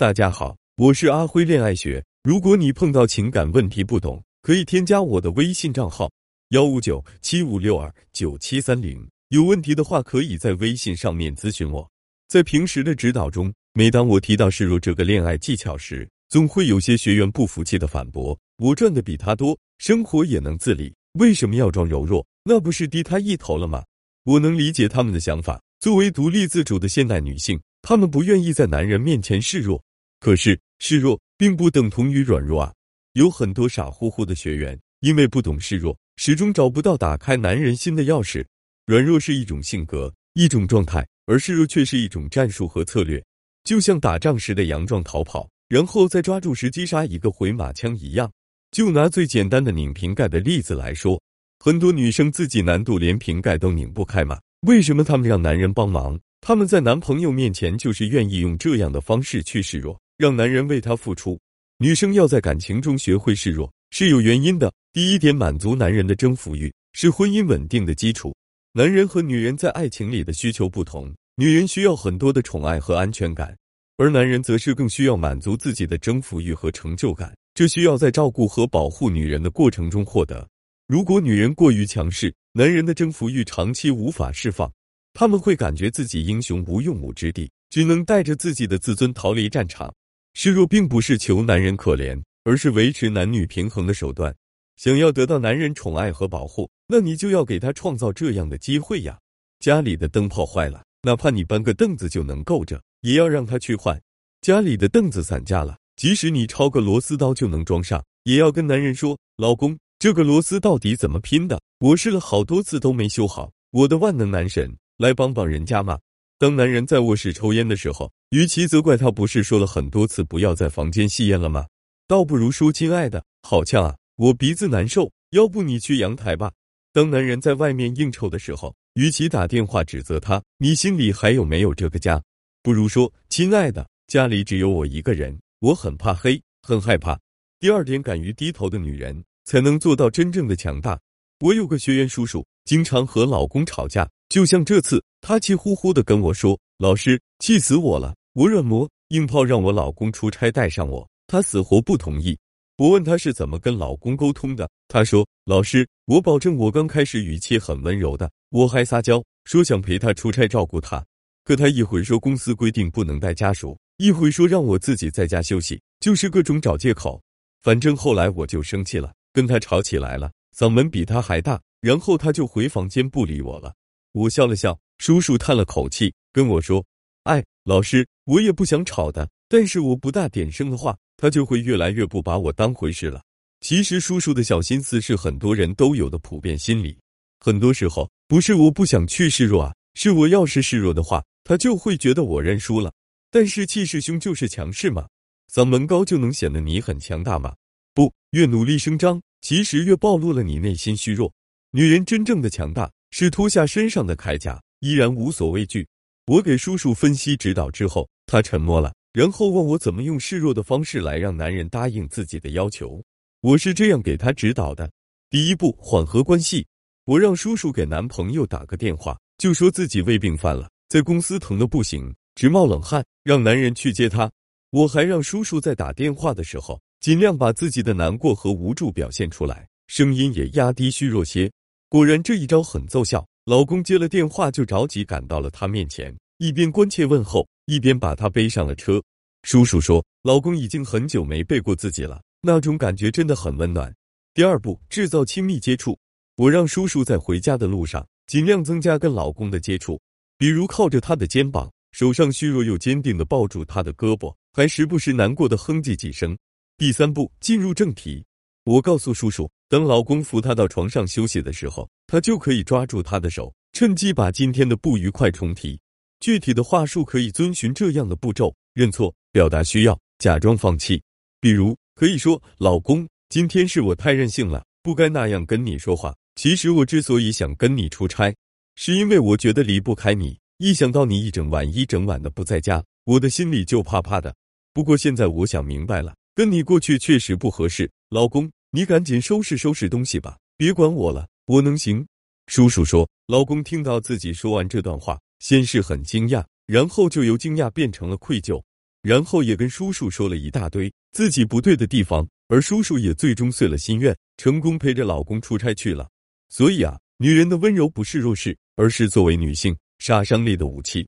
大家好，我是阿辉恋爱学。如果你碰到情感问题不懂，可以添加我的微信账号幺五九七五六二九七三零。有问题的话，可以在微信上面咨询我。在平时的指导中，每当我提到示弱这个恋爱技巧时，总会有些学员不服气的反驳：“我赚的比他多，生活也能自理，为什么要装柔弱？那不是低他一头了吗？”我能理解他们的想法。作为独立自主的现代女性，她们不愿意在男人面前示弱。可是示弱并不等同于软弱啊！有很多傻乎乎的学员，因为不懂示弱，始终找不到打开男人心的钥匙。软弱是一种性格，一种状态，而示弱却是一种战术和策略。就像打仗时的佯装逃跑，然后再抓住时机杀一个回马枪一样。就拿最简单的拧瓶盖的例子来说，很多女生自己难度连瓶盖都拧不开嘛？为什么她们让男人帮忙？她们在男朋友面前就是愿意用这样的方式去示弱。让男人为她付出，女生要在感情中学会示弱是有原因的。第一点，满足男人的征服欲是婚姻稳定的基础。男人和女人在爱情里的需求不同，女人需要很多的宠爱和安全感，而男人则是更需要满足自己的征服欲和成就感。这需要在照顾和保护女人的过程中获得。如果女人过于强势，男人的征服欲长期无法释放，他们会感觉自己英雄无用武之地，只能带着自己的自尊逃离战场。示弱并不是求男人可怜，而是维持男女平衡的手段。想要得到男人宠爱和保护，那你就要给他创造这样的机会呀。家里的灯泡坏了，哪怕你搬个凳子就能够着，也要让他去换。家里的凳子散架了，即使你抄个螺丝刀就能装上，也要跟男人说：“老公，这个螺丝到底怎么拼的？我试了好多次都没修好，我的万能男神来帮帮人家嘛。”当男人在卧室抽烟的时候，与其责怪他，不是说了很多次不要在房间吸烟了吗？倒不如说：“亲爱的，好呛啊，我鼻子难受，要不你去阳台吧。”当男人在外面应酬的时候，与其打电话指责他，你心里还有没有这个家？不如说：“亲爱的，家里只有我一个人，我很怕黑，很害怕。”第二点，敢于低头的女人才能做到真正的强大。我有个学员叔叔，经常和老公吵架。就像这次，她气呼呼的跟我说：“老师，气死我了！我软磨硬泡让我老公出差带上我，他死活不同意。我问他是怎么跟老公沟通的，他说：老师，我保证我刚开始语气很温柔的，我还撒娇说想陪他出差照顾他。可他一会说公司规定不能带家属，一会说让我自己在家休息，就是各种找借口。反正后来我就生气了，跟他吵起来了，嗓门比他还大，然后他就回房间不理我了。”我笑了笑，叔叔叹了口气，跟我说：“哎，老师，我也不想吵的，但是我不大点声的话，他就会越来越不把我当回事了。”其实，叔叔的小心思是很多人都有的普遍心理。很多时候，不是我不想去示弱啊，是我要是示弱的话，他就会觉得我认输了。但是气势凶就是强势吗？嗓门高就能显得你很强大吗？不，越努力声张，其实越暴露了你内心虚弱。女人真正的强大。是脱下身上的铠甲，依然无所畏惧。我给叔叔分析指导之后，他沉默了，然后问我怎么用示弱的方式来让男人答应自己的要求。我是这样给他指导的：第一步，缓和关系。我让叔叔给男朋友打个电话，就说自己胃病犯了，在公司疼的不行，直冒冷汗，让男人去接他。我还让叔叔在打电话的时候，尽量把自己的难过和无助表现出来，声音也压低虚弱些。果然这一招很奏效，老公接了电话就着急赶到了她面前，一边关切问候，一边把她背上了车。叔叔说，老公已经很久没背过自己了，那种感觉真的很温暖。第二步，制造亲密接触。我让叔叔在回家的路上尽量增加跟老公的接触，比如靠着他的肩膀，手上虚弱又坚定的抱住他的胳膊，还时不时难过的哼唧几声。第三步，进入正题。我告诉叔叔。等老公扶她到床上休息的时候，她就可以抓住他的手，趁机把今天的不愉快重提。具体的话术可以遵循这样的步骤：认错、表达需要、假装放弃。比如可以说：“老公，今天是我太任性了，不该那样跟你说话。其实我之所以想跟你出差，是因为我觉得离不开你。一想到你一整晚一整晚的不在家，我的心里就怕怕的。不过现在我想明白了，跟你过去确实不合适，老公。”你赶紧收拾收拾东西吧，别管我了，我能行。叔叔说，老公听到自己说完这段话，先是很惊讶，然后就由惊讶变成了愧疚。然后也跟叔叔说了一大堆自己不对的地方，而叔叔也最终遂了心愿，成功陪着老公出差去了。所以啊，女人的温柔不是弱势，而是作为女性杀伤力的武器。